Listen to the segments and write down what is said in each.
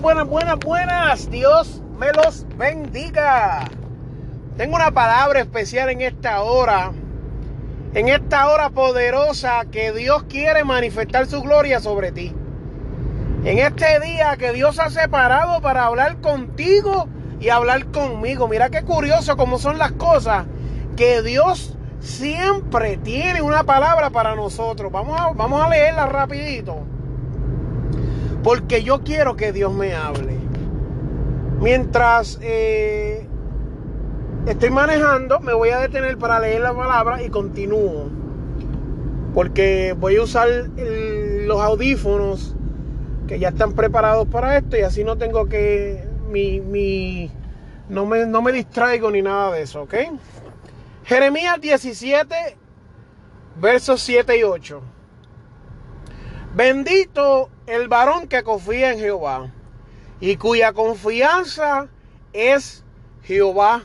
Buenas, buenas, buenas. Dios me los bendiga. Tengo una palabra especial en esta hora. En esta hora poderosa que Dios quiere manifestar su gloria sobre ti. En este día que Dios ha separado para hablar contigo y hablar conmigo. Mira qué curioso cómo son las cosas. Que Dios siempre tiene una palabra para nosotros. Vamos a, vamos a leerla rapidito. Porque yo quiero que Dios me hable. Mientras eh, estoy manejando, me voy a detener para leer la palabra y continúo. Porque voy a usar los audífonos que ya están preparados para esto y así no tengo que... Mi, mi, no, me, no me distraigo ni nada de eso, ¿ok? Jeremías 17, versos 7 y 8. Bendito el varón que confía en Jehová y cuya confianza es Jehová,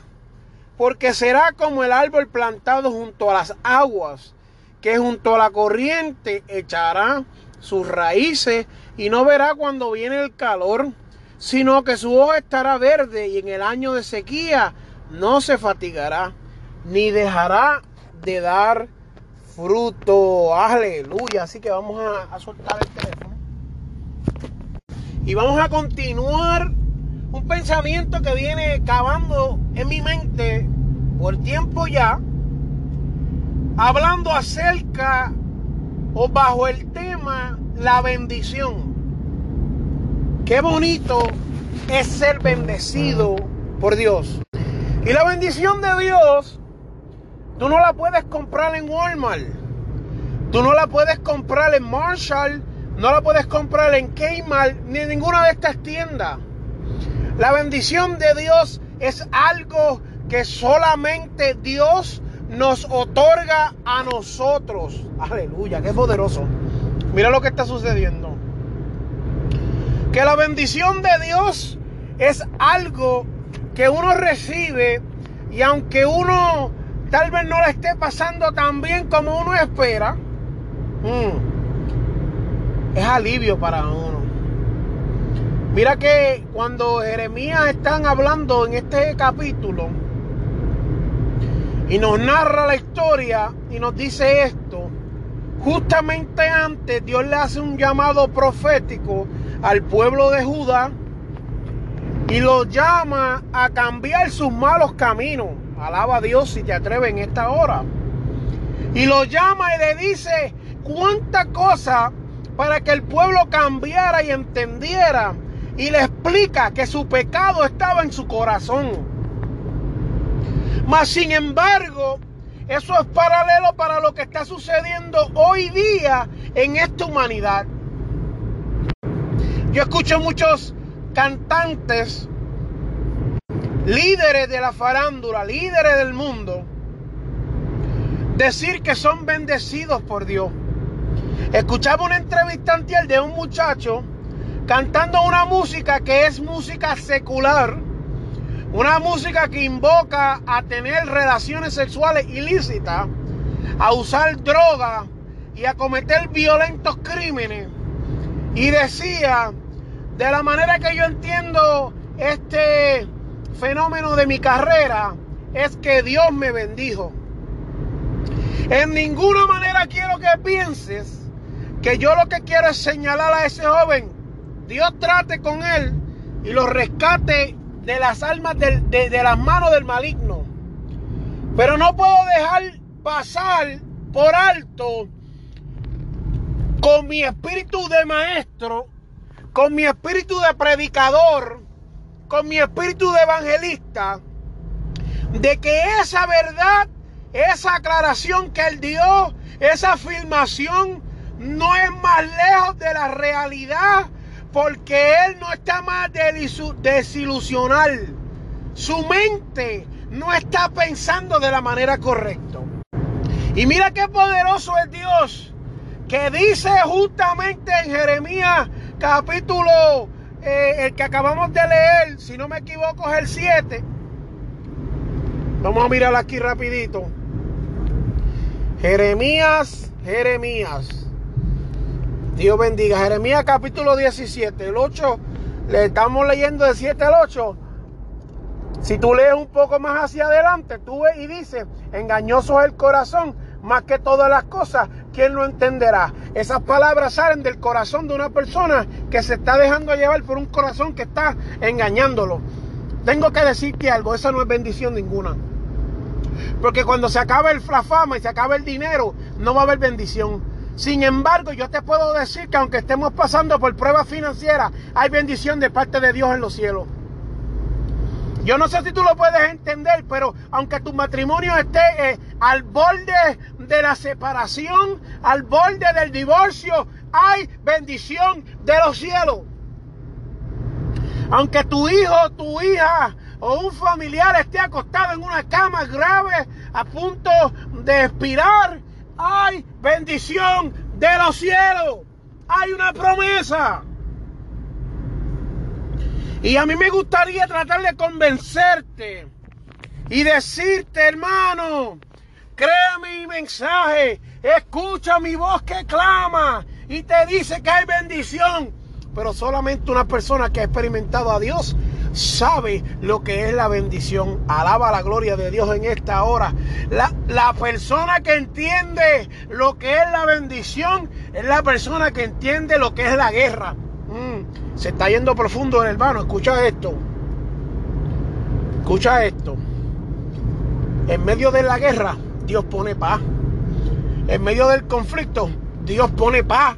porque será como el árbol plantado junto a las aguas, que junto a la corriente echará sus raíces y no verá cuando viene el calor, sino que su hoja estará verde y en el año de sequía no se fatigará, ni dejará de dar fruto. Aleluya. Así que vamos a, soltar el teléfono. Y vamos a continuar un pensamiento que viene cavando en mi mente por tiempo ya. Hablando acerca o bajo el tema la bendición. Qué bonito es ser bendecido por Dios. Y la bendición de Dios Tú no la puedes comprar en Walmart. Tú no la puedes comprar en Marshall. No la puedes comprar en Kmart ni en ninguna de estas tiendas. La bendición de Dios es algo que solamente Dios nos otorga a nosotros. Aleluya, qué poderoso. Mira lo que está sucediendo. Que la bendición de Dios es algo que uno recibe y aunque uno tal vez no la esté pasando tan bien como uno espera, mm, es alivio para uno. Mira que cuando Jeremías están hablando en este capítulo y nos narra la historia y nos dice esto, justamente antes Dios le hace un llamado profético al pueblo de Judá y lo llama a cambiar sus malos caminos. Alaba a Dios si te atreves en esta hora. Y lo llama y le dice cuánta cosa para que el pueblo cambiara y entendiera. Y le explica que su pecado estaba en su corazón. Mas sin embargo, eso es paralelo para lo que está sucediendo hoy día en esta humanidad. Yo escucho muchos cantantes líderes de la farándula, líderes del mundo, decir que son bendecidos por Dios. Escuchaba una entrevista anterior de un muchacho cantando una música que es música secular, una música que invoca a tener relaciones sexuales ilícitas, a usar droga y a cometer violentos crímenes. Y decía, de la manera que yo entiendo este fenómeno de mi carrera es que Dios me bendijo. En ninguna manera quiero que pienses que yo lo que quiero es señalar a ese joven. Dios trate con él y lo rescate de las almas de, de las manos del maligno. Pero no puedo dejar pasar por alto con mi espíritu de maestro, con mi espíritu de predicador, con mi espíritu de evangelista de que esa verdad, esa aclaración que él dio, esa afirmación no es más lejos de la realidad porque él no está más desilusional. Su mente no está pensando de la manera correcta. Y mira qué poderoso es Dios, que dice justamente en Jeremías capítulo, eh, el que acabamos de leer, si no me equivoco es el 7. Vamos a mirar aquí rapidito. Jeremías, Jeremías. Dios bendiga. Jeremías capítulo 17, el 8, le estamos leyendo de 7 al 8. Si tú lees un poco más hacia adelante, tú ves y dice, engañoso es el corazón, más que todas las cosas, ¿quién lo entenderá? Esas palabras salen del corazón de una persona que se está dejando llevar por un corazón que está engañándolo. Tengo que decirte algo, esa no es bendición ninguna. Porque cuando se acabe la fama y se acabe el dinero, no va a haber bendición. Sin embargo, yo te puedo decir que aunque estemos pasando por pruebas financieras, hay bendición de parte de Dios en los cielos. Yo no sé si tú lo puedes entender, pero aunque tu matrimonio esté eh, al borde de la separación, al borde del divorcio, hay bendición de los cielos. Aunque tu hijo, tu hija o un familiar esté acostado en una cama grave a punto de expirar, hay bendición de los cielos. Hay una promesa. Y a mí me gustaría tratar de convencerte y decirte, hermano, crea mi mensaje, escucha mi voz que clama y te dice que hay bendición. Pero solamente una persona que ha experimentado a Dios sabe lo que es la bendición. Alaba la gloria de Dios en esta hora. La, persona que entiende lo que es la bendición es la persona que entiende lo que es la guerra. Se está yendo profundo, hermano. Escucha esto. Escucha esto. En medio de la guerra, Dios pone paz. En medio del conflicto, Dios pone paz.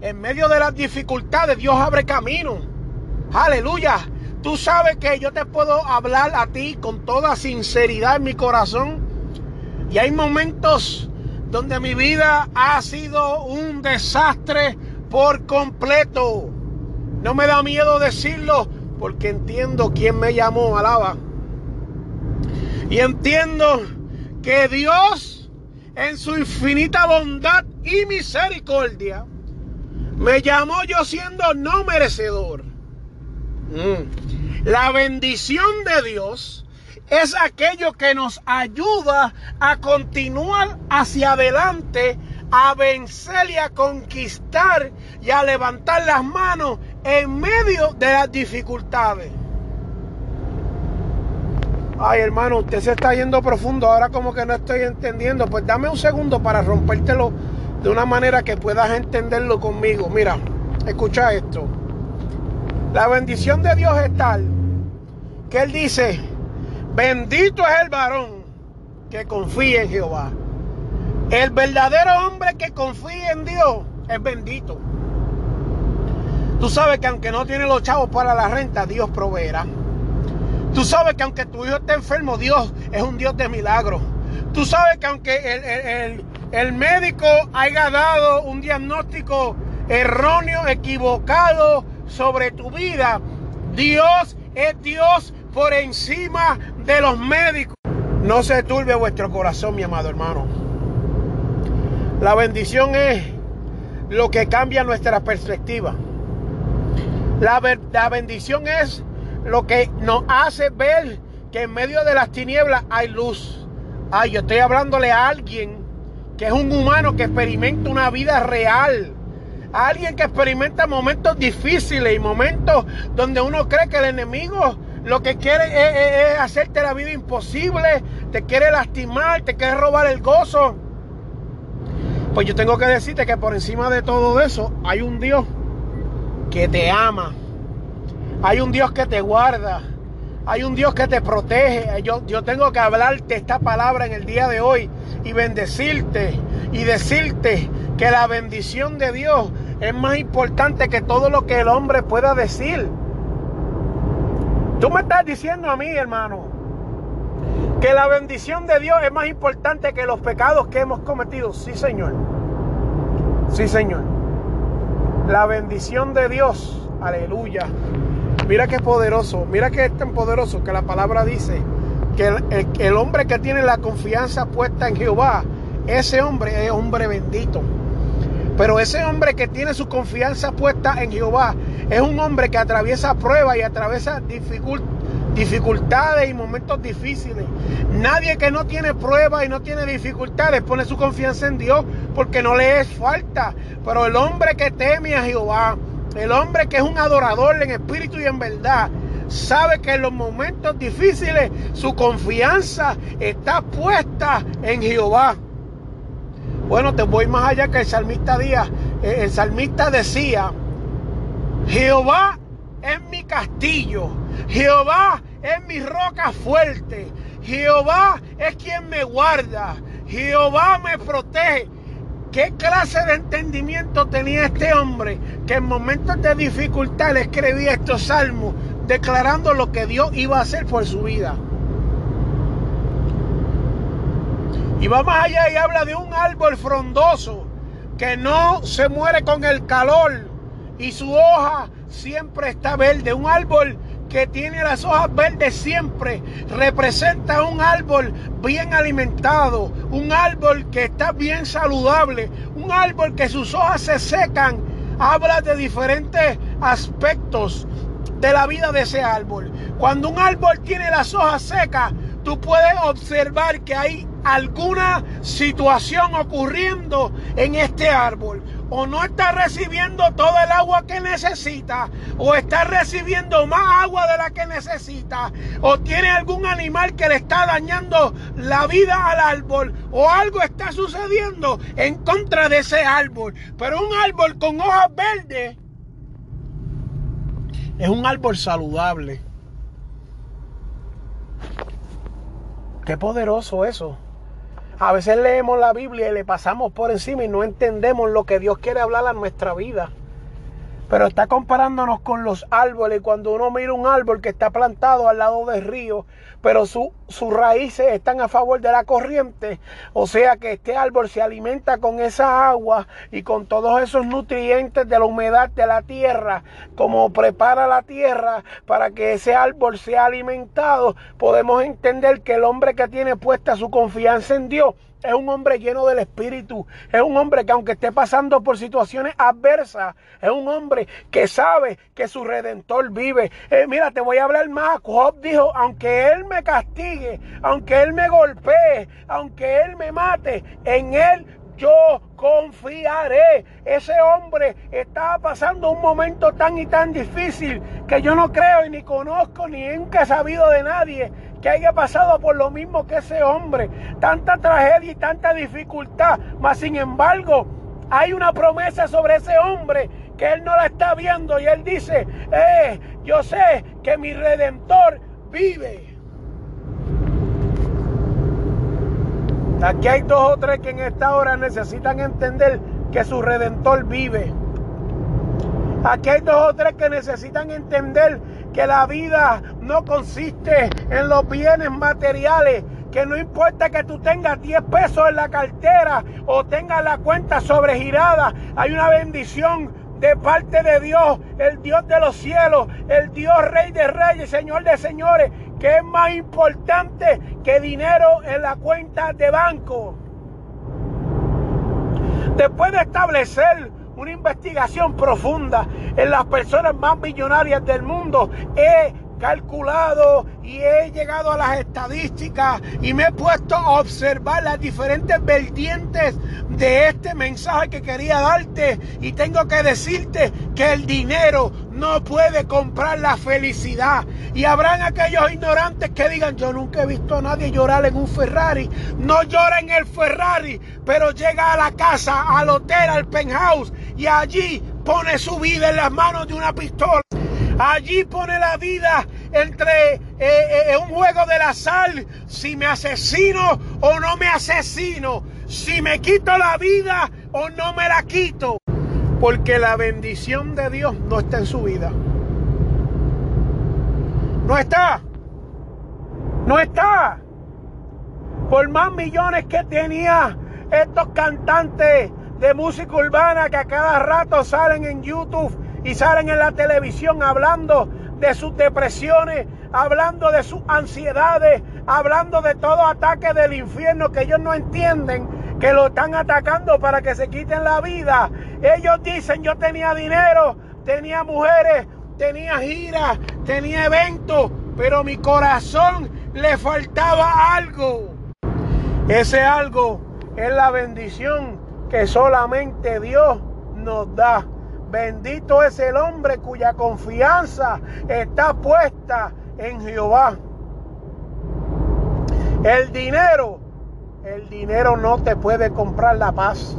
En medio de las dificultades, Dios abre camino. Aleluya. Tú sabes que yo te puedo hablar a ti con toda sinceridad en mi corazón. Y hay momentos donde mi vida ha sido un desastre por completo. No me da miedo decirlo porque entiendo quién me llamó, alaba. Y entiendo que Dios en su infinita bondad y misericordia me llamó yo siendo no merecedor. Mm. La bendición de Dios es aquello que nos ayuda a continuar hacia adelante, a vencer y a conquistar y a levantar las manos en medio de las dificultades. Ay, hermano, usted se está yendo profundo. Ahora como que no estoy entendiendo. Pues dame un segundo para rompértelo de una manera que puedas entenderlo conmigo. Mira, escucha esto. La bendición de Dios es tal que Él dice, bendito es el varón que confía en Jehová. El verdadero hombre que confía en Dios es bendito. Tú sabes que aunque no tiene los chavos para la renta, Dios proveerá. Tú sabes que aunque tu hijo esté enfermo, Dios es un Dios de milagros. Tú sabes que aunque el, el médico haya dado un diagnóstico erróneo, equivocado, sobre tu vida. Dios es Dios por encima de los médicos. No se turbe vuestro corazón, mi amado hermano. La bendición es lo que cambia nuestra perspectiva. La, la bendición es lo que nos hace ver que en medio de las tinieblas hay luz. Ay, yo estoy hablándole a alguien que es un humano que experimenta una vida real alguien que experimenta momentos difíciles y momentos donde uno cree que el enemigo lo que quiere es, hacerte la vida imposible, te quiere lastimar, te quiere robar el gozo. Pues yo tengo que decirte que por encima de todo eso hay un Dios que te ama. Hay un Dios que te guarda. Hay un Dios que te protege. Yo, yo tengo que hablarte esta palabra en el día de hoy y bendecirte y decirte que la bendición de Dios es más importante que todo lo que el hombre pueda decir. Tú me estás diciendo a mí, hermano, Que la bendición de Dios es más importante que los pecados que hemos cometido. Sí, Señor. Sí, Señor. La bendición de Dios. Aleluya. Mira qué poderoso. Mira que es tan poderoso que la palabra dice que el, el hombre que tiene la confianza puesta en Jehová, ese hombre es hombre bendito. Pero ese hombre que tiene su confianza puesta en Jehová es un hombre que atraviesa pruebas y atraviesa dificultades y momentos difíciles. Nadie que no tiene pruebas y no tiene dificultades pone su confianza en Dios porque no le es falta. Pero el hombre que teme a Jehová, el hombre que es un adorador en espíritu y en verdad, sabe que en los momentos difíciles su confianza está puesta en Jehová. Bueno, te voy más allá que el salmista Díaz. Eh, el salmista decía, Jehová es mi castillo, Jehová es mi roca fuerte, Jehová es quien me guarda, Jehová me protege. ¿Qué clase de entendimiento tenía este hombre que en momentos de dificultad le escribía estos salmos declarando lo que Dios iba a hacer por su vida? Y va más allá y habla de un árbol frondoso que no se muere con el calor y su hoja siempre está verde. Un árbol que tiene las hojas verdes siempre representa un árbol bien alimentado, un árbol que está bien saludable, un árbol que sus hojas se secan. Habla de diferentes aspectos de la vida de ese árbol. Cuando un árbol tiene las hojas secas, tú puedes observar que hay alguna situación ocurriendo en este árbol. O no está recibiendo todo el agua que necesita, o está recibiendo más agua de la que necesita, o tiene algún animal que le está dañando la vida al árbol, o algo está sucediendo en contra de ese árbol. Pero un árbol con hojas verdes es un árbol saludable. Qué poderoso eso. A veces leemos la Biblia y le pasamos por encima y no entendemos lo que Dios quiere hablar a nuestra vida. Pero está comparándonos con los árboles. Cuando uno mira un árbol que está plantado al lado del río, pero sus raíces están a favor de la corriente, o sea que este árbol se alimenta con esa agua y con todos esos nutrientes de la humedad de la tierra, como prepara la tierra para que ese árbol sea alimentado, podemos entender que el hombre que tiene puesta su confianza en Dios es un hombre lleno del Espíritu. Es un hombre que aunque esté pasando por situaciones adversas, es un hombre que sabe que su redentor vive. Eh, mira, te voy a hablar más. Job dijo, aunque Él me castigue, aunque Él me golpee, aunque Él me mate, en Él yo confiaré. Ese hombre estaba pasando un momento tan y tan difícil que yo no creo y ni conozco ni nunca he sabido de nadie que haya pasado por lo mismo que ese hombre. Tanta tragedia y tanta dificultad. Mas sin embargo, hay una promesa sobre ese hombre que él no la está viendo y él dice, eh, yo sé que mi redentor vive. Aquí hay dos o tres que en esta hora necesitan entender que su redentor vive. Aquí hay dos o tres que necesitan entender que la vida no consiste en los bienes materiales, que no importa que tú tengas 10 pesos en la cartera o tengas la cuenta sobregirada, hay una bendición de parte de Dios, el Dios de los cielos, el Dios Rey de Reyes, Señor de Señores, que es más importante que dinero en la cuenta de banco. Después de establecer una investigación profunda en las personas más millonarias del mundo, he calculado y he llegado a las estadísticas y me he puesto a observar las diferentes vertientes de este mensaje que quería darte. Y tengo que decirte que el dinero no puede comprar la felicidad. Y habrán aquellos ignorantes que digan yo nunca he visto a nadie llorar en un Ferrari no llora en el Ferrari pero llega a la casa al hotel al penthouse y allí pone su vida en las manos de una pistola Allí pone la vida entre eh, eh, un juego de la sal, si me asesino o no me asesino, si me quito la vida o no me la quito. Porque la bendición de Dios no está en su vida. No está. No está. por más millones que tenía estos cantantes de música urbana que a cada rato salen en YouTube y salen en la televisión hablando de sus depresiones, hablando de sus ansiedades, hablando de todo ataque del infierno que ellos no entienden, que lo están atacando para que se quiten la vida. Ellos dicen, yo tenía dinero, tenía mujeres, tenía giras, tenía eventos, pero mi corazón le faltaba algo. Ese algo es la bendición que solamente Dios nos da. Bendito es el hombre cuya confianza está puesta en Jehová. El dinero, el dinero no te puede comprar la paz.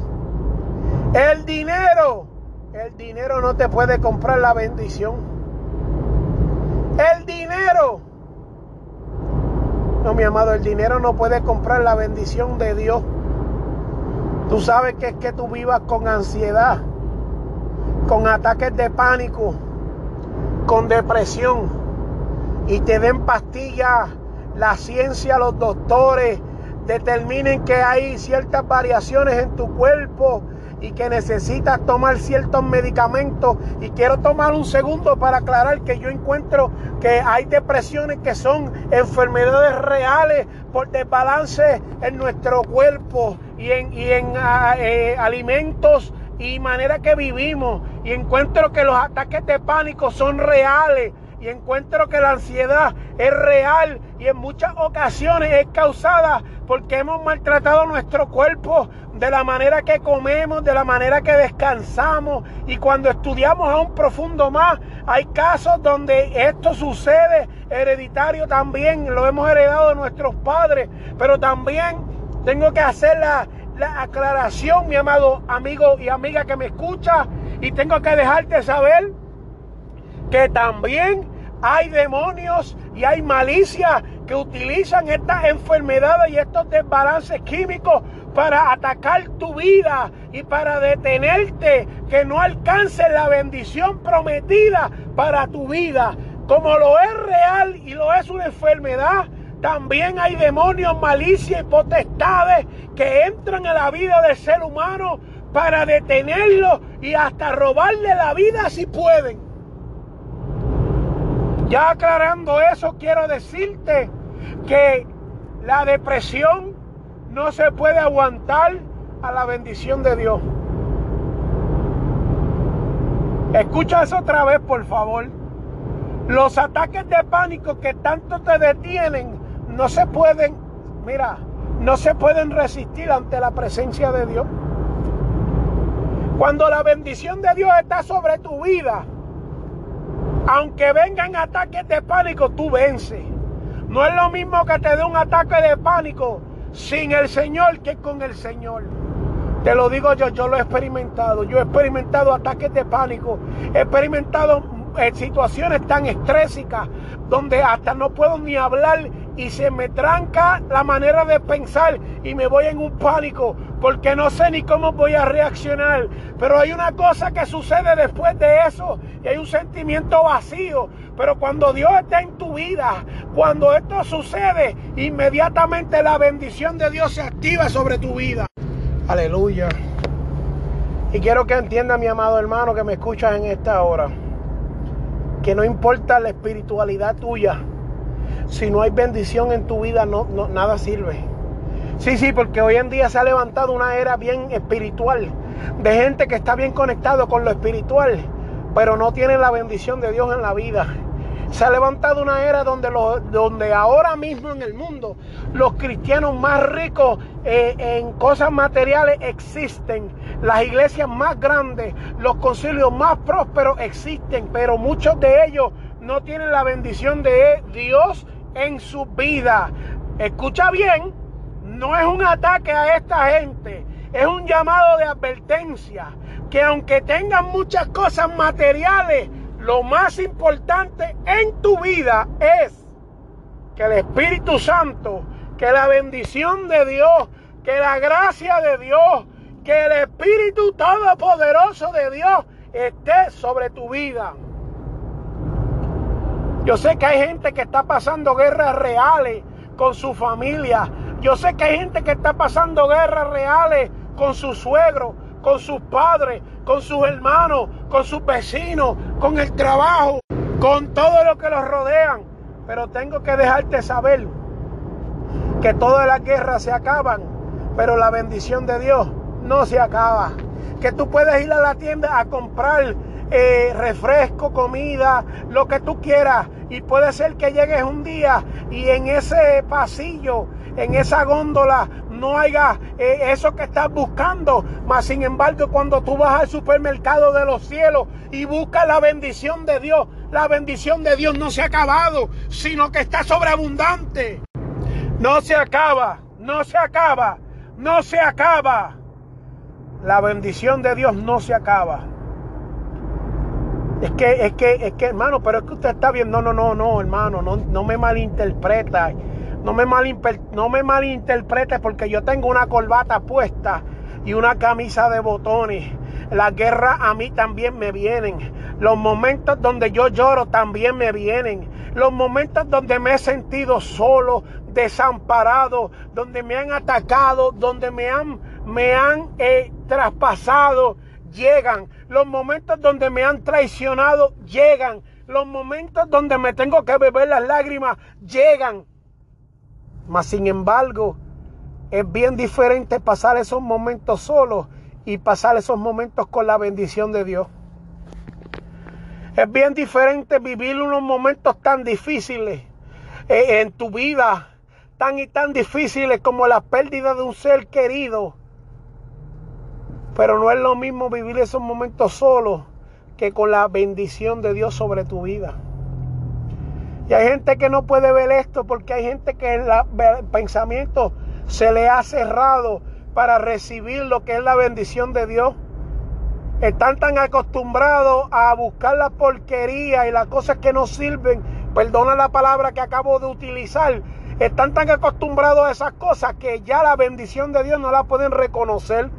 El dinero, el dinero no te puede comprar la bendición. El dinero, no mi amado, el dinero no puede comprar la bendición de Dios. Tú sabes que es que tú vivas con ansiedad con ataques de pánico, con depresión y te den pastillas, la ciencia, los doctores determinen que hay ciertas variaciones en tu cuerpo y que necesitas tomar ciertos medicamentos. Y quiero tomar un segundo para aclarar que yo encuentro que hay depresiones que son enfermedades reales por desbalance en nuestro cuerpo y en, y en ah, eh, alimentos y manera que vivimos y encuentro que los ataques de pánico son reales y encuentro que la ansiedad es real y en muchas ocasiones es causada porque hemos maltratado nuestro cuerpo de la manera que comemos, de la manera que descansamos. Y cuando estudiamos a un profundo más hay casos donde esto sucede hereditario también, lo hemos heredado de nuestros padres, pero también tengo que hacer la, la aclaración, mi amado amigo y amiga que me escucha, y tengo que dejarte saber que también hay demonios y hay malicia que utilizan estas enfermedades y estos desbalances químicos para atacar tu vida y para detenerte que no alcances la bendición prometida para tu vida. Como lo es real y lo es una enfermedad, también hay demonios, malicia y potestades que entran a la vida del ser humano para detenerlo y hasta robarle la vida si pueden. Ya aclarando eso, quiero decirte que la depresión no se puede aguantar a la bendición de Dios. Escucha eso otra vez, por favor. Los ataques de pánico que tanto te detienen no se pueden, mira, no se pueden resistir ante la presencia de Dios. Cuando la bendición de Dios está sobre tu vida, aunque vengan ataques de pánico, tú vences. No es lo mismo que te dé un ataque de pánico sin el Señor que con el Señor. Te lo digo yo, yo lo he experimentado. Yo he experimentado ataques de pánico. He experimentado eh, situaciones tan estrésicas donde hasta no puedo ni hablar y se me tranca la manera de pensar y me voy en un pánico porque no sé ni cómo voy a reaccionar. Pero hay una cosa que sucede después de eso y hay un sentimiento vacío. Pero cuando Dios está en tu vida, cuando esto sucede, inmediatamente la bendición de Dios se activa sobre tu vida. Aleluya. Y quiero que entienda mi amado hermano que me escuchas en esta hora, que no importa la espiritualidad tuya, si no hay bendición en tu vida, no, nada sirve. Sí, sí, porque hoy en día se ha levantado una era bien espiritual, de gente que está bien conectado con lo espiritual, pero no tiene la bendición de Dios en la vida. Se ha levantado una era donde, donde ahora mismo en el mundo los cristianos más ricos eh, en cosas materiales existen. Las iglesias más grandes, los concilios más prósperos existen, pero muchos de ellos no tienen la bendición de Dios en su vida. Escucha bien, no es un ataque a esta gente, es un llamado de advertencia, que aunque tengan muchas cosas materiales, lo más importante en tu vida es que el Espíritu Santo, que la bendición de Dios, que la gracia de Dios, que el Espíritu Todopoderoso de Dios esté sobre tu vida. Yo sé que hay gente que está pasando guerras reales con su familia. Yo sé que hay gente que está pasando guerras reales con sus suegros, con sus padres, con sus hermanos, con sus vecinos, con el trabajo, con todo lo que los rodean. Pero tengo que dejarte saber que todas las guerras se acaban, pero la bendición de Dios no se acaba. Que tú puedes ir a la tienda a comprar eh, refresco, comida, lo que tú quieras. Y puede ser que llegues un día y en ese pasillo, en esa góndola, no haya eh, eso que estás buscando. Mas sin embargo, cuando tú vas al supermercado de los cielos y buscas la bendición de Dios, la bendición de Dios no se ha acabado, sino que está sobreabundante. No se acaba, no se acaba, no se acaba. La bendición de Dios no se acaba. Es que, es que, es que, hermano, pero es que usted está viendo, no, no, no, hermano, no, no me malinterpreta. No me, no me malinterprete porque yo tengo una corbata puesta y una camisa de botones. La guerra a mí también me vienen. Los momentos donde yo lloro también me vienen. Los momentos donde me he sentido solo, desamparado, donde me han atacado, donde me han, me han eh, traspasado, llegan. Los momentos donde me han traicionado, llegan. Los momentos donde me tengo que beber las lágrimas, llegan. Mas sin embargo, es bien diferente pasar esos momentos solos y pasar esos momentos con la bendición de Dios. Es bien diferente vivir unos momentos tan difíciles eh, en tu vida, tan y tan difíciles como la pérdida de un ser querido. Pero no es lo mismo vivir esos momentos solos que con la bendición de Dios sobre tu vida. Y hay gente que no puede ver esto porque hay gente que el pensamiento se le ha cerrado para recibir lo que es la bendición de Dios. Están tan acostumbrados a buscar la porquería y las cosas que no sirven. Perdona la palabra que acabo de utilizar. Están tan acostumbrados a esas cosas que ya la bendición de Dios no la pueden reconocer.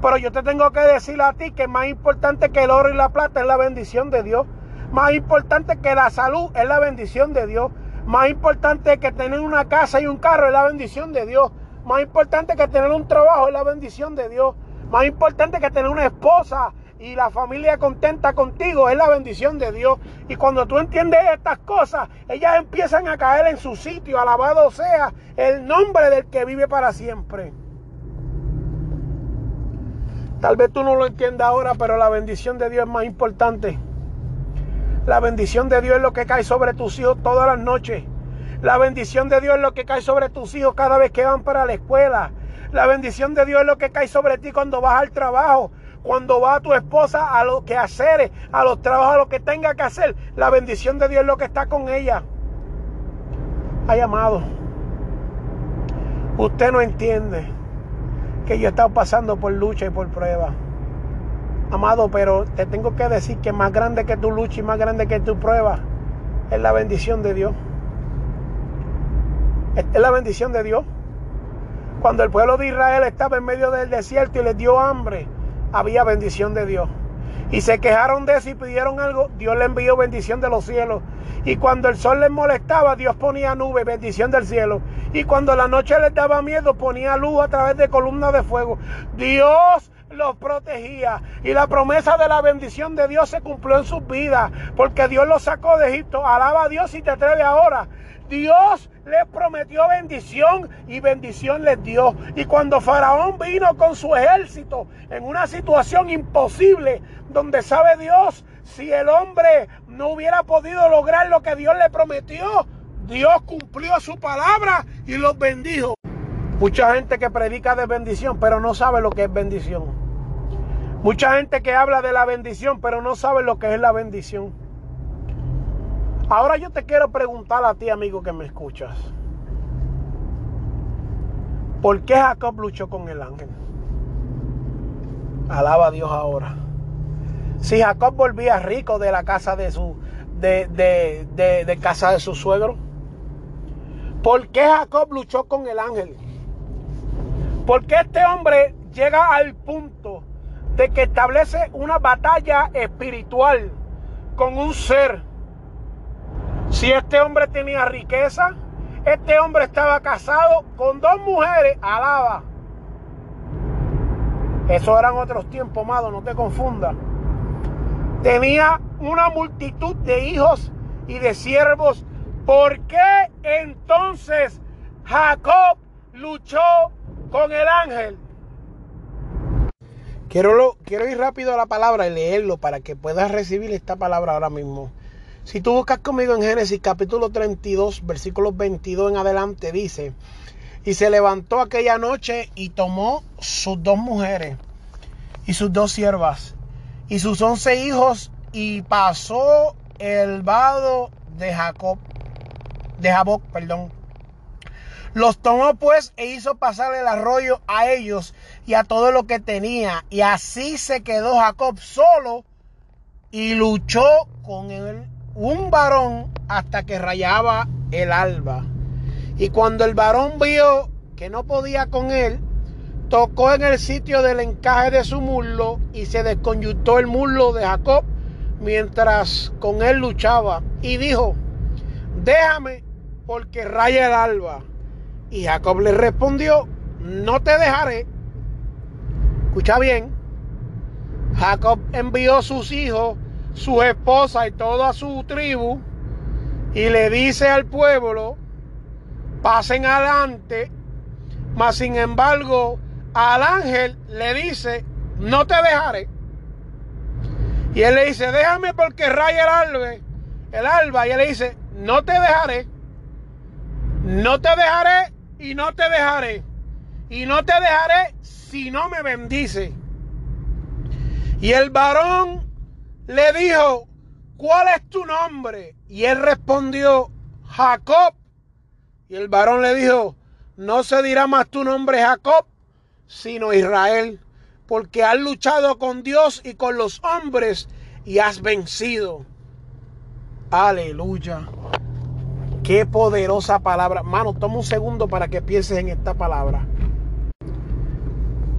Pero yo te tengo que decir a ti que más importante que el oro y la plata es la bendición de Dios. Más importante que la salud es la bendición de Dios. Más importante que tener una casa y un carro es la bendición de Dios. Más importante que tener un trabajo es la bendición de Dios. Más importante que tener una esposa y la familia contenta contigo es la bendición de Dios. Y cuando tú entiendes estas cosas, ellas empiezan a caer en su sitio. Alabado sea el nombre del que vive para siempre. Tal vez tú no lo entiendas ahora, pero la bendición de Dios es más importante. La bendición de Dios es lo que cae sobre tus hijos todas las noches. La bendición de Dios es lo que cae sobre tus hijos cada vez que van para la escuela. La bendición de Dios es lo que cae sobre ti cuando vas al trabajo, cuando va tu esposa a lo que hacer, a los trabajos, a lo que tenga que hacer. La bendición de Dios es lo que está con ella. Ay, amado, usted no entiende que yo he estado pasando por lucha y por prueba. Amado, pero te tengo que decir que más grande que tu lucha y más grande que tu prueba es la bendición de Dios. Es la bendición de Dios. Cuando el pueblo de Israel estaba en medio del desierto y les dio hambre, había bendición de Dios. Y se quejaron de eso y pidieron algo, Dios le envió bendición de los cielos. Y cuando el sol les molestaba, Dios ponía nube, bendición del cielo. Y cuando la noche les daba miedo, ponía luz a través de columnas de fuego. Dios los protegía. Y la promesa de la bendición de Dios se cumplió en sus vidas, porque Dios los sacó de Egipto. Alaba a Dios si te atreves ahora. Dios les prometió bendición y bendición les dio. Y cuando Faraón vino con su ejército en una situación imposible, donde sabe Dios, si el hombre no hubiera podido lograr lo que Dios le prometió, Dios cumplió su palabra y los bendijo. Mucha gente que predica de bendición, pero no sabe lo que es bendición. Mucha gente que habla de la bendición, pero no sabe lo que es la bendición. Ahora yo te quiero preguntar a ti, amigo, que me escuchas. ¿Por qué Jacob luchó con el ángel? Alaba a Dios ahora. Si Jacob volvía rico de la casa de su, de, de, de casa de su suegro. ¿Por qué Jacob luchó con el ángel? Porque este hombre llega al punto de que establece una batalla espiritual con un ser. Si este hombre tenía riqueza, Este hombre estaba casado con dos mujeres, alaba. Eso eran otros tiempos, amado, no te confundas. Tenía una multitud de hijos y de siervos. ¿Por qué entonces Jacob luchó con el ángel? Quiero, quiero ir rápido a la palabra y leerlo para que puedas recibir esta palabra ahora mismo. Si tú buscas conmigo en Génesis capítulo 32, versículos 22 en adelante, dice, y se levantó aquella noche y tomó sus dos mujeres y sus dos siervas y sus once hijos y pasó el vado de Jacob, de Jaboc, perdón, los tomó pues e hizo pasar el arroyo a ellos y a todo lo que tenía. Y así se quedó Jacob solo y luchó con él un varón hasta que rayaba el alba. Y cuando el varón vio que no podía con él, tocó en el sitio del encaje de su muslo y se desconyuntó el muslo de Jacob mientras con él luchaba. Y dijo, déjame porque raya el alba. Y Jacob le respondió, no te dejaré. Escucha bien. Jacob envió sus hijos, su esposa y toda su tribu y le dice al pueblo, pasen adelante. Mas sin embargo, al ángel le dice, no te dejaré. Y él le dice, déjame porque raya el alba. El alba. Y él le dice, no te dejaré. No te dejaré y no te dejaré. Y no te dejaré si no me bendice. Y el varón le dijo, ¿cuál es tu nombre? Y él respondió, Jacob. Y el varón le dijo, no se dirá más tu nombre Jacob, sino Israel, porque has luchado con Dios y con los hombres y has vencido. Aleluya. Qué poderosa palabra. Mano, toma un segundo para que pienses en esta palabra.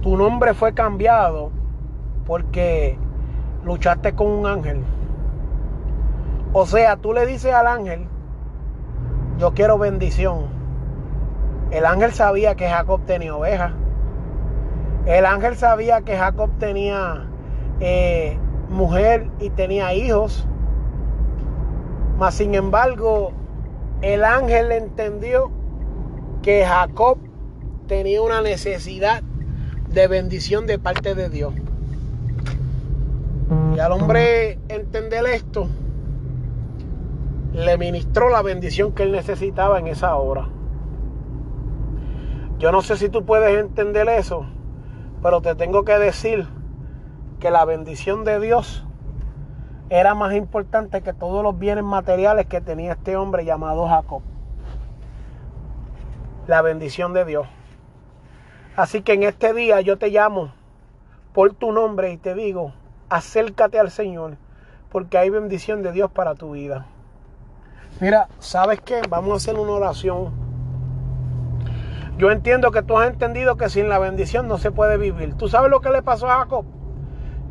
Tu nombre fue cambiado porque luchaste con un ángel. O sea, tú le dices al ángel, yo quiero bendición. El ángel sabía que Jacob tenía ovejas. El ángel sabía que Jacob tenía eh, mujer y tenía hijos. Mas sin embargo, el ángel entendió que Jacob tenía una necesidad de bendición de parte de Dios. Y al hombre entender esto, le ministró la bendición que él necesitaba en esa hora. Yo no sé si tú puedes entender eso, pero te tengo que decir que la bendición de Dios era más importante que todos los bienes materiales que tenía este hombre llamado Jacob. La bendición de Dios. Así que en este día yo te llamo por tu nombre y te digo, acércate al Señor, porque hay bendición de Dios para tu vida. Mira, ¿sabes qué? Vamos a hacer una oración. Yo entiendo que tú has entendido que sin la bendición no se puede vivir. ¿Tú sabes lo que le pasó a Jacob?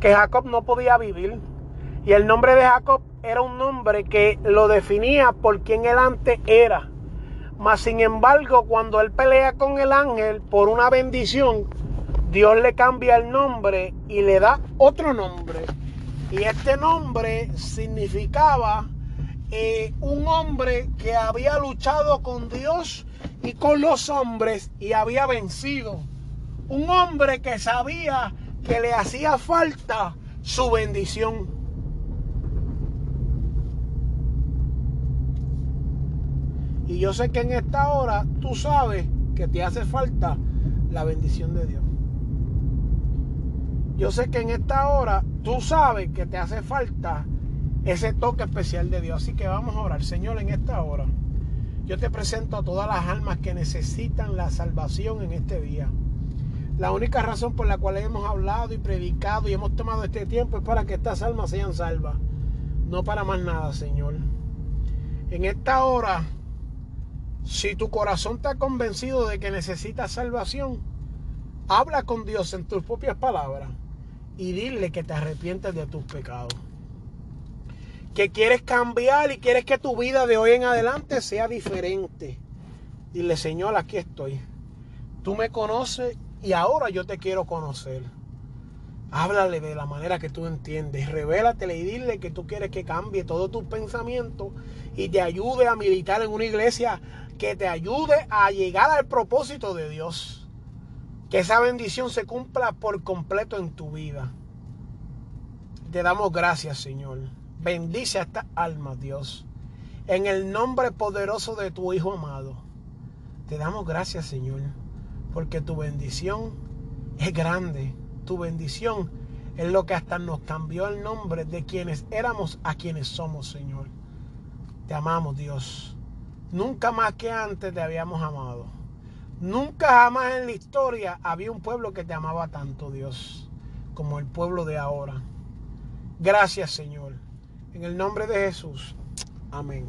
Que Jacob no podía vivir y el nombre de Jacob era un nombre que lo definía por quien él antes era. Mas sin embargo, cuando él pelea con el ángel por una bendición, Dios le cambia el nombre y le da otro nombre. Y este nombre significaba eh, un hombre que había luchado con Dios y con los hombres y había vencido. Un hombre que sabía que le hacía falta su bendición. Y yo sé que en esta hora tú sabes que te hace falta la bendición de Dios. Yo sé que en esta hora tú sabes que te hace falta ese toque especial de Dios. Así que vamos a orar. Señor, en esta hora yo te presento a todas las almas que necesitan la salvación en este día. La única razón por la cual hemos hablado y predicado y hemos tomado este tiempo es para que estas almas sean salvas. No para más nada, Señor. En esta hora si tu corazón está convencido de que necesitas salvación, habla con Dios en tus propias palabras y dile que te arrepientes de tus pecados. Que quieres cambiar y quieres que tu vida de hoy en adelante sea diferente. Dile, Señor, aquí estoy. Tú me conoces y ahora yo te quiero conocer. Háblale de la manera que tú entiendes. Revélatele y dile que tú quieres que cambie todo tu pensamiento y te ayude a militar en una iglesia que te ayude a llegar al propósito de Dios. Que esa bendición se cumpla por completo en tu vida. Te damos gracias, Señor. Bendice a esta alma, Dios. En el nombre poderoso de tu Hijo amado. Te damos gracias, Señor. Porque tu bendición es grande. Tu bendición es lo que hasta nos cambió el nombre de quienes éramos a quienes somos, Señor. Te amamos, Dios. Nunca más que antes te habíamos amado. Nunca jamás en la historia había un pueblo que te amaba tanto, Dios, como el pueblo de ahora. Gracias, Señor. En el nombre de Jesús. Amén.